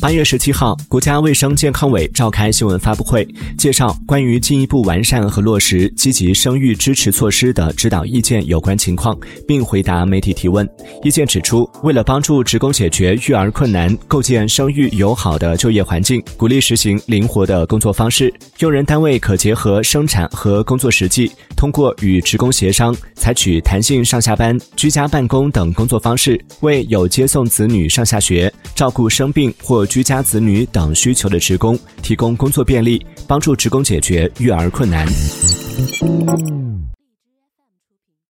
八月十七号，国家卫生健康委召开新闻发布会，介绍关于进一步完善和落实积极生育支持措施的指导意见有关情况，并回答媒体提问。意见指出，为了帮助职工解决育儿困难，构建生育友好的就业环境，鼓励实行灵活的工作方式，用人单位可结合生产和工作实际，通过与职工协商，采取弹性上下班、居家办公等工作方式，为有接送子女上下学、照顾生病或居家子女等需求的职工提供工作便利，帮助职工解决育儿困难。